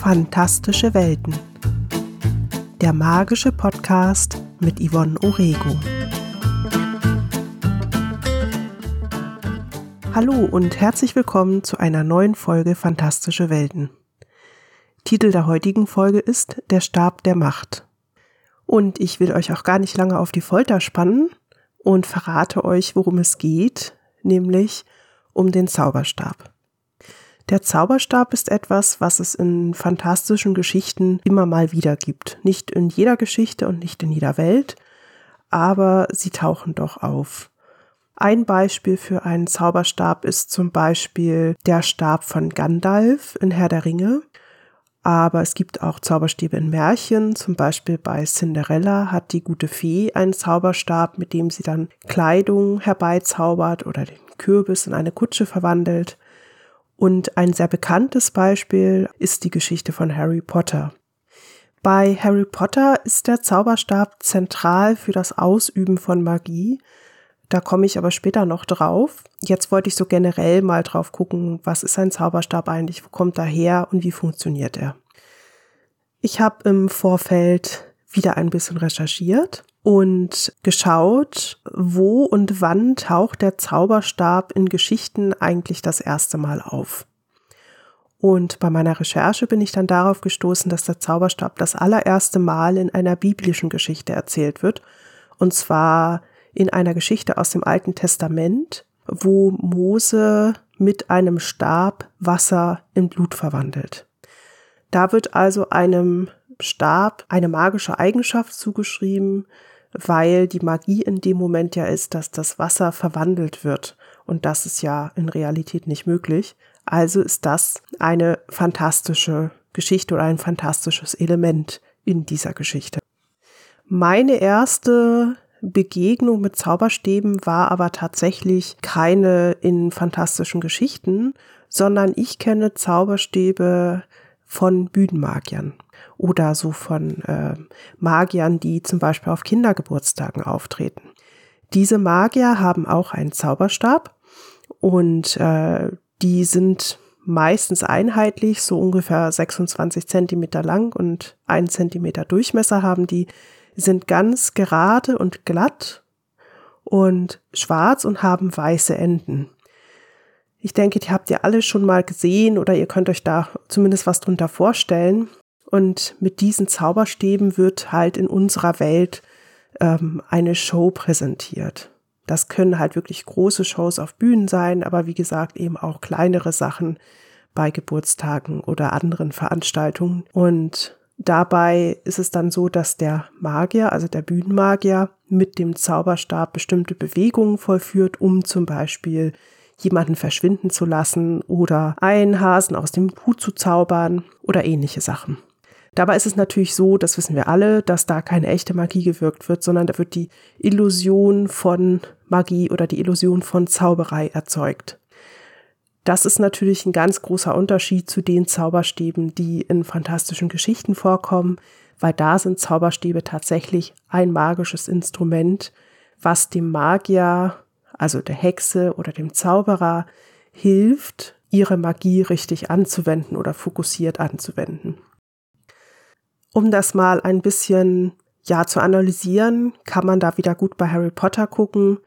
Fantastische Welten. Der magische Podcast mit Yvonne Orego. Hallo und herzlich willkommen zu einer neuen Folge Fantastische Welten. Titel der heutigen Folge ist Der Stab der Macht. Und ich will euch auch gar nicht lange auf die Folter spannen und verrate euch, worum es geht, nämlich um den Zauberstab. Der Zauberstab ist etwas, was es in fantastischen Geschichten immer mal wieder gibt. Nicht in jeder Geschichte und nicht in jeder Welt, aber sie tauchen doch auf. Ein Beispiel für einen Zauberstab ist zum Beispiel der Stab von Gandalf in Herr der Ringe. Aber es gibt auch Zauberstäbe in Märchen. Zum Beispiel bei Cinderella hat die gute Fee einen Zauberstab, mit dem sie dann Kleidung herbeizaubert oder den Kürbis in eine Kutsche verwandelt. Und ein sehr bekanntes Beispiel ist die Geschichte von Harry Potter. Bei Harry Potter ist der Zauberstab zentral für das Ausüben von Magie. Da komme ich aber später noch drauf. Jetzt wollte ich so generell mal drauf gucken, was ist ein Zauberstab eigentlich, wo kommt er her und wie funktioniert er. Ich habe im Vorfeld wieder ein bisschen recherchiert und geschaut, wo und wann taucht der Zauberstab in Geschichten eigentlich das erste Mal auf. Und bei meiner Recherche bin ich dann darauf gestoßen, dass der Zauberstab das allererste Mal in einer biblischen Geschichte erzählt wird. Und zwar in einer Geschichte aus dem Alten Testament, wo Mose mit einem Stab Wasser in Blut verwandelt. Da wird also einem Stab eine magische Eigenschaft zugeschrieben, weil die Magie in dem Moment ja ist, dass das Wasser verwandelt wird. Und das ist ja in Realität nicht möglich. Also ist das eine fantastische Geschichte oder ein fantastisches Element in dieser Geschichte. Meine erste Begegnung mit Zauberstäben war aber tatsächlich keine in fantastischen Geschichten, sondern ich kenne Zauberstäbe von Bühnenmagiern oder so von äh, Magiern, die zum Beispiel auf Kindergeburtstagen auftreten. Diese Magier haben auch einen Zauberstab und äh, die sind meistens einheitlich, so ungefähr 26 Zentimeter lang und ein Zentimeter Durchmesser haben die, sind ganz gerade und glatt und schwarz und haben weiße Enden. Ich denke, die habt ihr alle schon mal gesehen oder ihr könnt euch da zumindest was drunter vorstellen. Und mit diesen Zauberstäben wird halt in unserer Welt ähm, eine Show präsentiert. Das können halt wirklich große Shows auf Bühnen sein, aber wie gesagt eben auch kleinere Sachen bei Geburtstagen oder anderen Veranstaltungen. Und dabei ist es dann so, dass der Magier, also der Bühnenmagier, mit dem Zauberstab bestimmte Bewegungen vollführt, um zum Beispiel jemanden verschwinden zu lassen oder einen Hasen aus dem Hut zu zaubern oder ähnliche Sachen. Dabei ist es natürlich so, das wissen wir alle, dass da keine echte Magie gewirkt wird, sondern da wird die Illusion von Magie oder die Illusion von Zauberei erzeugt. Das ist natürlich ein ganz großer Unterschied zu den Zauberstäben, die in fantastischen Geschichten vorkommen, weil da sind Zauberstäbe tatsächlich ein magisches Instrument, was dem Magier, also der Hexe oder dem Zauberer, hilft, ihre Magie richtig anzuwenden oder fokussiert anzuwenden. Um das mal ein bisschen ja zu analysieren, kann man da wieder gut bei Harry Potter gucken.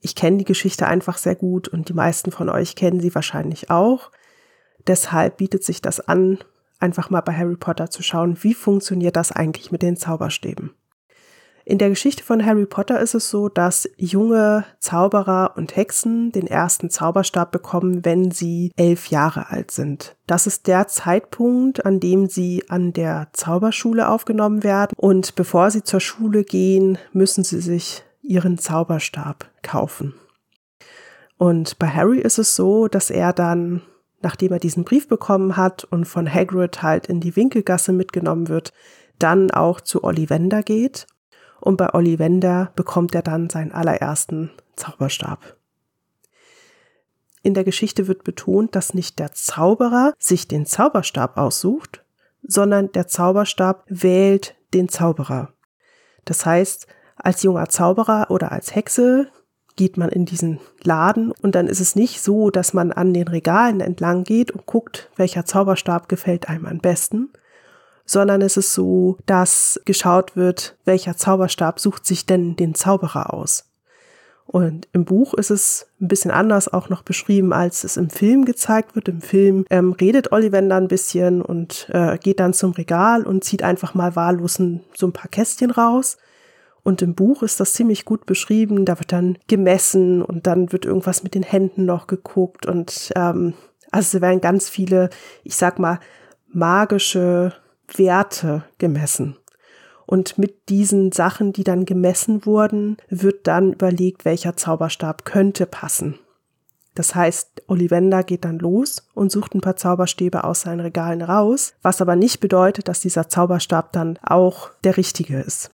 Ich kenne die Geschichte einfach sehr gut und die meisten von euch kennen sie wahrscheinlich auch. Deshalb bietet sich das an, einfach mal bei Harry Potter zu schauen, wie funktioniert das eigentlich mit den Zauberstäben. In der Geschichte von Harry Potter ist es so, dass junge Zauberer und Hexen den ersten Zauberstab bekommen, wenn sie elf Jahre alt sind. Das ist der Zeitpunkt, an dem sie an der Zauberschule aufgenommen werden. Und bevor sie zur Schule gehen, müssen sie sich ihren Zauberstab kaufen. Und bei Harry ist es so, dass er dann, nachdem er diesen Brief bekommen hat und von Hagrid halt in die Winkelgasse mitgenommen wird, dann auch zu Ollivander geht und bei Ollivander bekommt er dann seinen allerersten Zauberstab. In der Geschichte wird betont, dass nicht der Zauberer sich den Zauberstab aussucht, sondern der Zauberstab wählt den Zauberer. Das heißt, als junger Zauberer oder als Hexe geht man in diesen Laden und dann ist es nicht so, dass man an den Regalen entlang geht und guckt, welcher Zauberstab gefällt einem am besten, sondern es ist so, dass geschaut wird, welcher Zauberstab sucht sich denn den Zauberer aus. Und im Buch ist es ein bisschen anders auch noch beschrieben, als es im Film gezeigt wird. Im Film ähm, redet Ollivander ein bisschen und äh, geht dann zum Regal und zieht einfach mal wahllos so ein paar Kästchen raus. Und im Buch ist das ziemlich gut beschrieben. Da wird dann gemessen und dann wird irgendwas mit den Händen noch geguckt. Und ähm, also es werden ganz viele, ich sag mal, magische Werte gemessen. Und mit diesen Sachen, die dann gemessen wurden, wird dann überlegt, welcher Zauberstab könnte passen. Das heißt, Ollivander geht dann los und sucht ein paar Zauberstäbe aus seinen Regalen raus, was aber nicht bedeutet, dass dieser Zauberstab dann auch der richtige ist.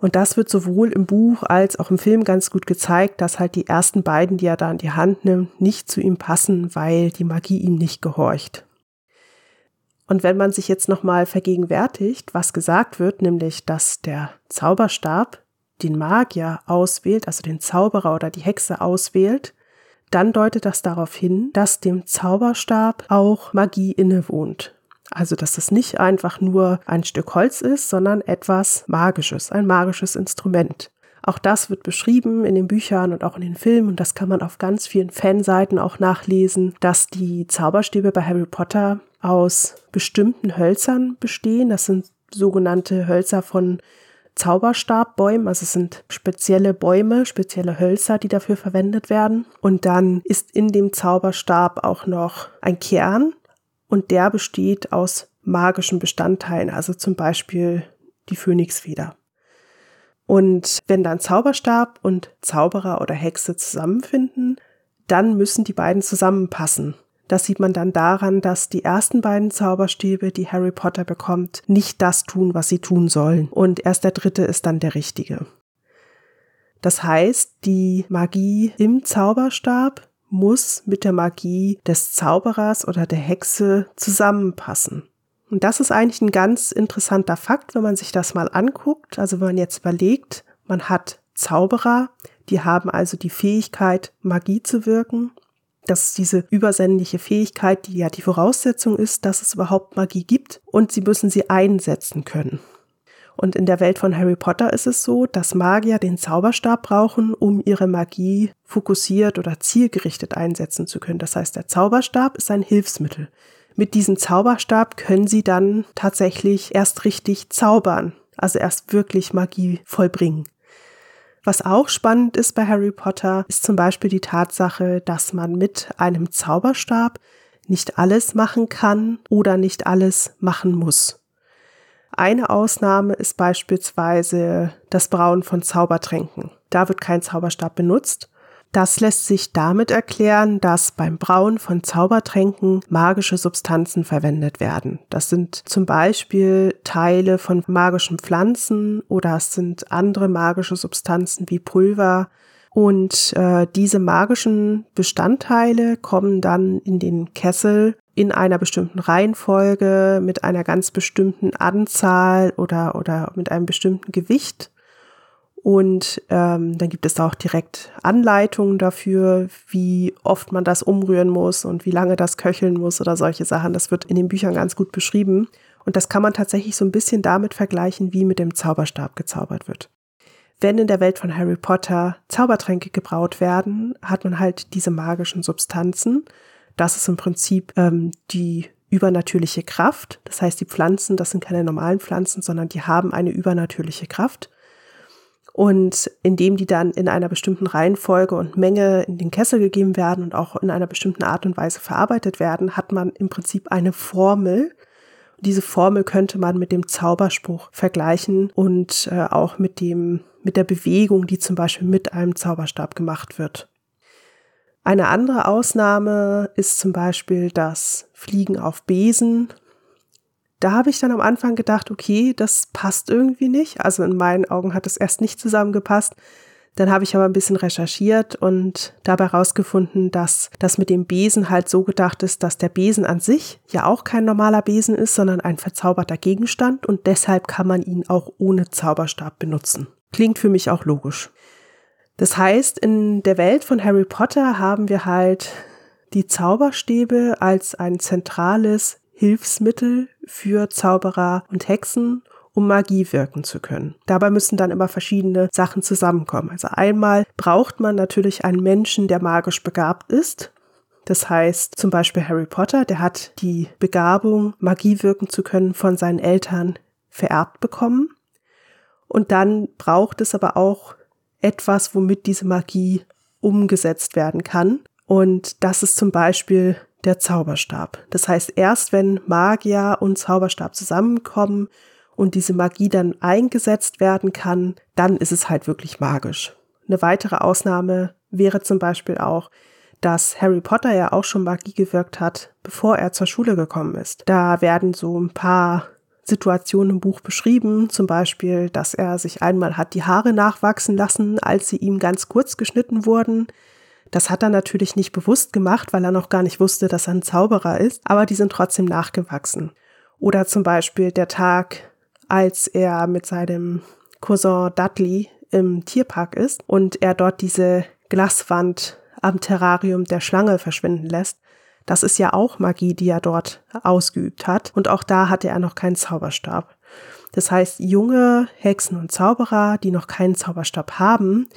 Und das wird sowohl im Buch als auch im Film ganz gut gezeigt, dass halt die ersten beiden, die er da in die Hand nimmt, nicht zu ihm passen, weil die Magie ihm nicht gehorcht. Und wenn man sich jetzt nochmal vergegenwärtigt, was gesagt wird, nämlich, dass der Zauberstab den Magier auswählt, also den Zauberer oder die Hexe auswählt, dann deutet das darauf hin, dass dem Zauberstab auch Magie innewohnt. Also, dass es nicht einfach nur ein Stück Holz ist, sondern etwas Magisches, ein magisches Instrument. Auch das wird beschrieben in den Büchern und auch in den Filmen und das kann man auf ganz vielen Fanseiten auch nachlesen, dass die Zauberstäbe bei Harry Potter aus bestimmten Hölzern bestehen. Das sind sogenannte Hölzer von Zauberstabbäumen, also es sind spezielle Bäume, spezielle Hölzer, die dafür verwendet werden. Und dann ist in dem Zauberstab auch noch ein Kern und der besteht aus magischen Bestandteilen, also zum Beispiel die Phönixfeder. Und wenn dann Zauberstab und Zauberer oder Hexe zusammenfinden, dann müssen die beiden zusammenpassen. Das sieht man dann daran, dass die ersten beiden Zauberstäbe, die Harry Potter bekommt, nicht das tun, was sie tun sollen. Und erst der dritte ist dann der richtige. Das heißt, die Magie im Zauberstab muss mit der Magie des Zauberers oder der Hexe zusammenpassen. Und das ist eigentlich ein ganz interessanter Fakt, wenn man sich das mal anguckt. Also wenn man jetzt überlegt, man hat Zauberer, die haben also die Fähigkeit, Magie zu wirken das ist diese übersinnliche Fähigkeit, die ja die Voraussetzung ist, dass es überhaupt Magie gibt und sie müssen sie einsetzen können. Und in der Welt von Harry Potter ist es so, dass Magier den Zauberstab brauchen, um ihre Magie fokussiert oder zielgerichtet einsetzen zu können. Das heißt, der Zauberstab ist ein Hilfsmittel. Mit diesem Zauberstab können sie dann tatsächlich erst richtig zaubern, also erst wirklich Magie vollbringen. Was auch spannend ist bei Harry Potter, ist zum Beispiel die Tatsache, dass man mit einem Zauberstab nicht alles machen kann oder nicht alles machen muss. Eine Ausnahme ist beispielsweise das Brauen von Zaubertränken. Da wird kein Zauberstab benutzt das lässt sich damit erklären, dass beim Brauen von Zaubertränken magische Substanzen verwendet werden. Das sind zum Beispiel Teile von magischen Pflanzen oder es sind andere magische Substanzen wie Pulver. Und äh, diese magischen Bestandteile kommen dann in den Kessel in einer bestimmten Reihenfolge mit einer ganz bestimmten Anzahl oder, oder mit einem bestimmten Gewicht und ähm, dann gibt es auch direkt Anleitungen dafür, wie oft man das umrühren muss und wie lange das köcheln muss oder solche Sachen. Das wird in den Büchern ganz gut beschrieben. Und das kann man tatsächlich so ein bisschen damit vergleichen, wie mit dem Zauberstab gezaubert wird. Wenn in der Welt von Harry Potter Zaubertränke gebraut werden, hat man halt diese magischen Substanzen. Das ist im Prinzip ähm, die übernatürliche Kraft. Das heißt, die Pflanzen, das sind keine normalen Pflanzen, sondern die haben eine übernatürliche Kraft. Und indem die dann in einer bestimmten Reihenfolge und Menge in den Kessel gegeben werden und auch in einer bestimmten Art und Weise verarbeitet werden, hat man im Prinzip eine Formel. Diese Formel könnte man mit dem Zauberspruch vergleichen und äh, auch mit dem, mit der Bewegung, die zum Beispiel mit einem Zauberstab gemacht wird. Eine andere Ausnahme ist zum Beispiel das Fliegen auf Besen da habe ich dann am Anfang gedacht, okay, das passt irgendwie nicht. Also in meinen Augen hat es erst nicht zusammengepasst. Dann habe ich aber ein bisschen recherchiert und dabei herausgefunden, dass das mit dem Besen halt so gedacht ist, dass der Besen an sich ja auch kein normaler Besen ist, sondern ein verzauberter Gegenstand und deshalb kann man ihn auch ohne Zauberstab benutzen. Klingt für mich auch logisch. Das heißt, in der Welt von Harry Potter haben wir halt die Zauberstäbe als ein zentrales Hilfsmittel für Zauberer und Hexen, um Magie wirken zu können. Dabei müssen dann immer verschiedene Sachen zusammenkommen. Also einmal braucht man natürlich einen Menschen, der magisch begabt ist. Das heißt zum Beispiel Harry Potter, der hat die Begabung, Magie wirken zu können, von seinen Eltern vererbt bekommen. Und dann braucht es aber auch etwas, womit diese Magie umgesetzt werden kann. Und das ist zum Beispiel der Zauberstab. Das heißt, erst wenn Magier und Zauberstab zusammenkommen und diese Magie dann eingesetzt werden kann, dann ist es halt wirklich magisch. Eine weitere Ausnahme wäre zum Beispiel auch, dass Harry Potter ja auch schon Magie gewirkt hat, bevor er zur Schule gekommen ist. Da werden so ein paar Situationen im Buch beschrieben, zum Beispiel, dass er sich einmal hat die Haare nachwachsen lassen, als sie ihm ganz kurz geschnitten wurden. Das hat er natürlich nicht bewusst gemacht, weil er noch gar nicht wusste, dass er ein Zauberer ist, aber die sind trotzdem nachgewachsen. Oder zum Beispiel der Tag, als er mit seinem Cousin Dudley im Tierpark ist und er dort diese Glaswand am Terrarium der Schlange verschwinden lässt. Das ist ja auch Magie, die er dort ausgeübt hat. Und auch da hatte er noch keinen Zauberstab. Das heißt, junge Hexen und Zauberer, die noch keinen Zauberstab haben,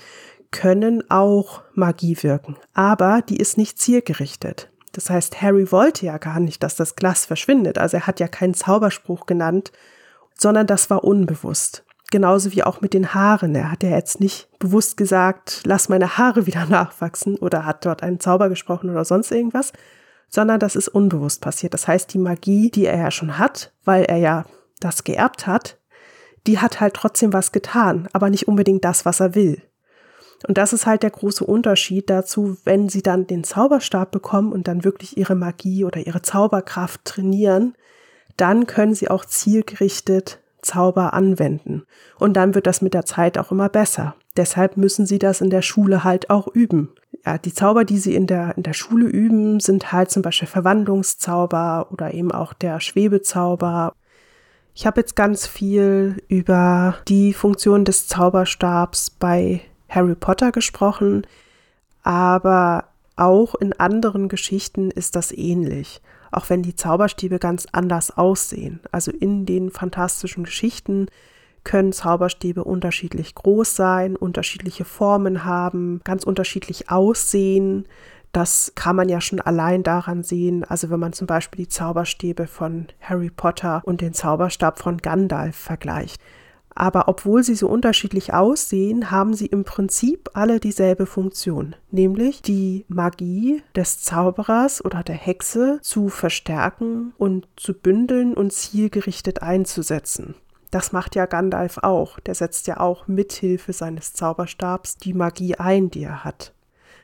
können auch Magie wirken. Aber die ist nicht zielgerichtet. Das heißt, Harry wollte ja gar nicht, dass das Glas verschwindet. Also er hat ja keinen Zauberspruch genannt, sondern das war unbewusst. Genauso wie auch mit den Haaren. Er hat ja jetzt nicht bewusst gesagt, lass meine Haare wieder nachwachsen oder hat dort einen Zauber gesprochen oder sonst irgendwas, sondern das ist unbewusst passiert. Das heißt, die Magie, die er ja schon hat, weil er ja das geerbt hat, die hat halt trotzdem was getan, aber nicht unbedingt das, was er will. Und das ist halt der große Unterschied dazu, wenn sie dann den Zauberstab bekommen und dann wirklich ihre Magie oder ihre Zauberkraft trainieren, dann können sie auch zielgerichtet Zauber anwenden. Und dann wird das mit der Zeit auch immer besser. Deshalb müssen sie das in der Schule halt auch üben ja, die Zauber, die sie in der, in der Schule üben, sind halt zum Beispiel Verwandlungszauber oder eben auch der Schwebezauber. Ich habe jetzt ganz viel über die Funktion des Zauberstabs bei Harry Potter gesprochen, aber auch in anderen Geschichten ist das ähnlich, auch wenn die Zauberstäbe ganz anders aussehen. Also in den fantastischen Geschichten können Zauberstäbe unterschiedlich groß sein, unterschiedliche Formen haben, ganz unterschiedlich aussehen. Das kann man ja schon allein daran sehen, also wenn man zum Beispiel die Zauberstäbe von Harry Potter und den Zauberstab von Gandalf vergleicht. Aber obwohl sie so unterschiedlich aussehen, haben sie im Prinzip alle dieselbe Funktion, nämlich die Magie des Zauberers oder der Hexe zu verstärken und zu bündeln und zielgerichtet einzusetzen. Das macht ja Gandalf auch. Der setzt ja auch mithilfe seines Zauberstabs die Magie ein, die er hat.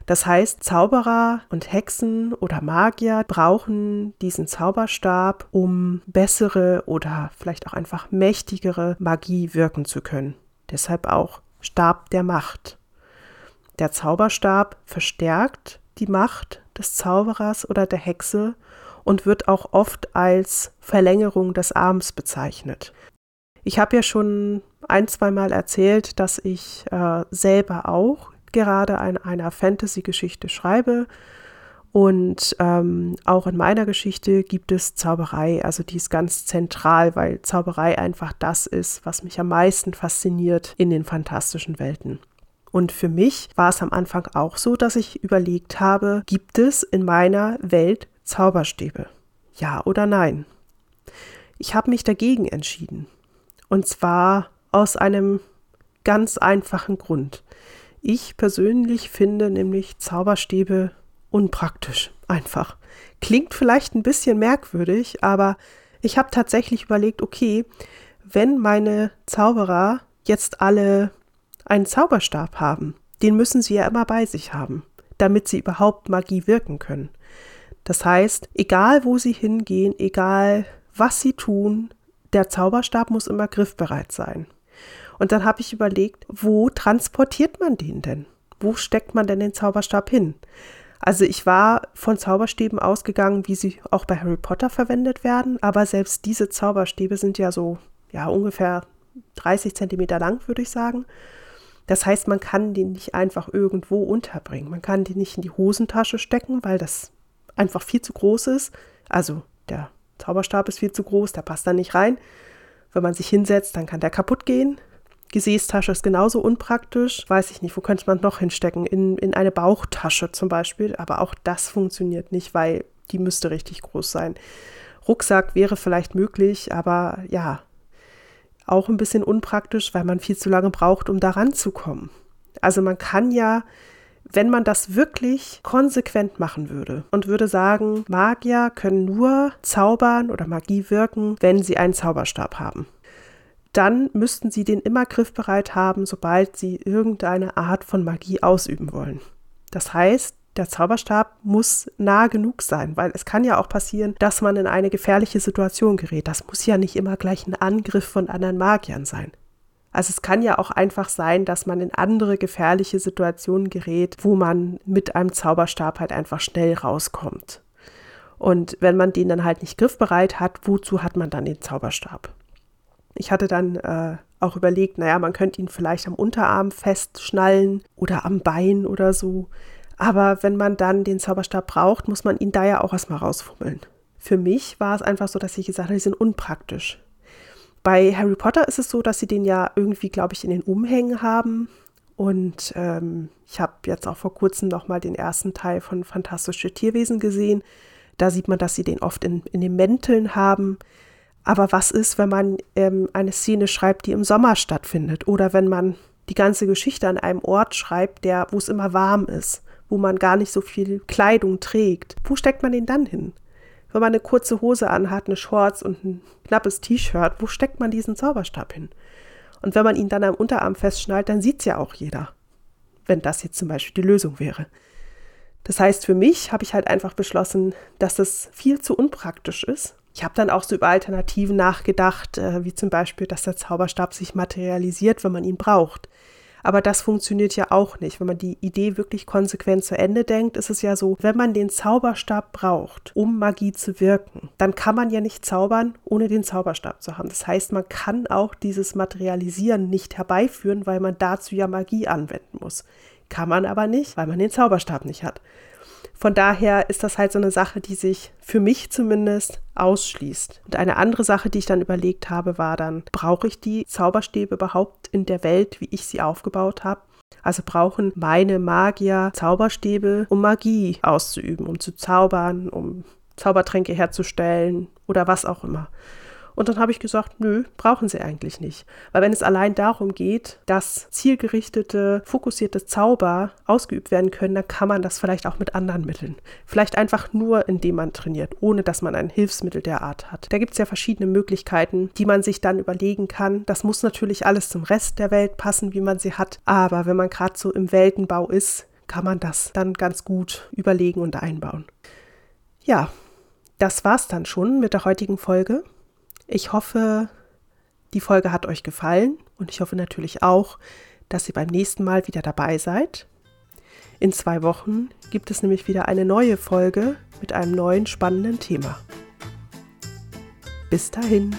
Das heißt, Zauberer und Hexen oder Magier brauchen diesen Zauberstab, um bessere oder vielleicht auch einfach mächtigere Magie wirken zu können. Deshalb auch Stab der Macht. Der Zauberstab verstärkt die Macht des Zauberers oder der Hexe und wird auch oft als Verlängerung des Arms bezeichnet. Ich habe ja schon ein, zwei Mal erzählt, dass ich äh, selber auch gerade an einer Fantasy-Geschichte schreibe. Und ähm, auch in meiner Geschichte gibt es Zauberei, also die ist ganz zentral, weil Zauberei einfach das ist, was mich am meisten fasziniert in den fantastischen Welten. Und für mich war es am Anfang auch so, dass ich überlegt habe, gibt es in meiner Welt Zauberstäbe? Ja oder nein? Ich habe mich dagegen entschieden. Und zwar aus einem ganz einfachen Grund. Ich persönlich finde nämlich Zauberstäbe unpraktisch, einfach. Klingt vielleicht ein bisschen merkwürdig, aber ich habe tatsächlich überlegt, okay, wenn meine Zauberer jetzt alle einen Zauberstab haben, den müssen sie ja immer bei sich haben, damit sie überhaupt Magie wirken können. Das heißt, egal wo sie hingehen, egal was sie tun, der Zauberstab muss immer griffbereit sein. Und dann habe ich überlegt, wo transportiert man den denn? Wo steckt man denn den Zauberstab hin? Also ich war von Zauberstäben ausgegangen, wie sie auch bei Harry Potter verwendet werden, aber selbst diese Zauberstäbe sind ja so, ja, ungefähr 30 Zentimeter lang, würde ich sagen. Das heißt, man kann den nicht einfach irgendwo unterbringen. Man kann den nicht in die Hosentasche stecken, weil das einfach viel zu groß ist. Also der Zauberstab ist viel zu groß, der passt da nicht rein. Wenn man sich hinsetzt, dann kann der kaputt gehen. Gesäßtasche ist genauso unpraktisch. Weiß ich nicht, wo könnte man noch hinstecken? In, in eine Bauchtasche zum Beispiel. Aber auch das funktioniert nicht, weil die müsste richtig groß sein. Rucksack wäre vielleicht möglich, aber ja, auch ein bisschen unpraktisch, weil man viel zu lange braucht, um da ranzukommen. Also man kann ja, wenn man das wirklich konsequent machen würde und würde sagen, Magier können nur zaubern oder Magie wirken, wenn sie einen Zauberstab haben dann müssten sie den immer griffbereit haben, sobald sie irgendeine Art von Magie ausüben wollen. Das heißt, der Zauberstab muss nah genug sein, weil es kann ja auch passieren, dass man in eine gefährliche Situation gerät. Das muss ja nicht immer gleich ein Angriff von anderen Magiern sein. Also es kann ja auch einfach sein, dass man in andere gefährliche Situationen gerät, wo man mit einem Zauberstab halt einfach schnell rauskommt. Und wenn man den dann halt nicht griffbereit hat, wozu hat man dann den Zauberstab? Ich hatte dann äh, auch überlegt, naja, man könnte ihn vielleicht am Unterarm festschnallen oder am Bein oder so. Aber wenn man dann den Zauberstab braucht, muss man ihn da ja auch erstmal rausfummeln. Für mich war es einfach so, dass ich gesagt habe, die sind unpraktisch. Bei Harry Potter ist es so, dass sie den ja irgendwie, glaube ich, in den Umhängen haben. Und ähm, ich habe jetzt auch vor kurzem nochmal den ersten Teil von Fantastische Tierwesen gesehen. Da sieht man, dass sie den oft in, in den Mänteln haben. Aber was ist, wenn man ähm, eine Szene schreibt, die im Sommer stattfindet? Oder wenn man die ganze Geschichte an einem Ort schreibt, der, wo es immer warm ist, wo man gar nicht so viel Kleidung trägt? Wo steckt man den dann hin? Wenn man eine kurze Hose anhat, eine Shorts und ein knappes T-Shirt, wo steckt man diesen Zauberstab hin? Und wenn man ihn dann am Unterarm festschnallt, dann sieht es ja auch jeder. Wenn das jetzt zum Beispiel die Lösung wäre. Das heißt, für mich habe ich halt einfach beschlossen, dass das viel zu unpraktisch ist ich habe dann auch so über Alternativen nachgedacht, äh, wie zum Beispiel, dass der Zauberstab sich materialisiert, wenn man ihn braucht. Aber das funktioniert ja auch nicht. Wenn man die Idee wirklich konsequent zu Ende denkt, ist es ja so, wenn man den Zauberstab braucht, um Magie zu wirken, dann kann man ja nicht zaubern, ohne den Zauberstab zu haben. Das heißt, man kann auch dieses Materialisieren nicht herbeiführen, weil man dazu ja Magie anwenden muss. Kann man aber nicht, weil man den Zauberstab nicht hat. Von daher ist das halt so eine Sache, die sich für mich zumindest ausschließt. Und eine andere Sache, die ich dann überlegt habe, war dann, brauche ich die Zauberstäbe überhaupt in der Welt, wie ich sie aufgebaut habe? Also brauchen meine Magier Zauberstäbe, um Magie auszuüben, um zu zaubern, um Zaubertränke herzustellen oder was auch immer. Und dann habe ich gesagt, nö, brauchen sie eigentlich nicht. Weil wenn es allein darum geht, dass zielgerichtete, fokussierte Zauber ausgeübt werden können, dann kann man das vielleicht auch mit anderen Mitteln. Vielleicht einfach nur, indem man trainiert, ohne dass man ein Hilfsmittel der Art hat. Da gibt es ja verschiedene Möglichkeiten, die man sich dann überlegen kann. Das muss natürlich alles zum Rest der Welt passen, wie man sie hat. Aber wenn man gerade so im Weltenbau ist, kann man das dann ganz gut überlegen und einbauen. Ja, das war's dann schon mit der heutigen Folge. Ich hoffe, die Folge hat euch gefallen und ich hoffe natürlich auch, dass ihr beim nächsten Mal wieder dabei seid. In zwei Wochen gibt es nämlich wieder eine neue Folge mit einem neuen spannenden Thema. Bis dahin.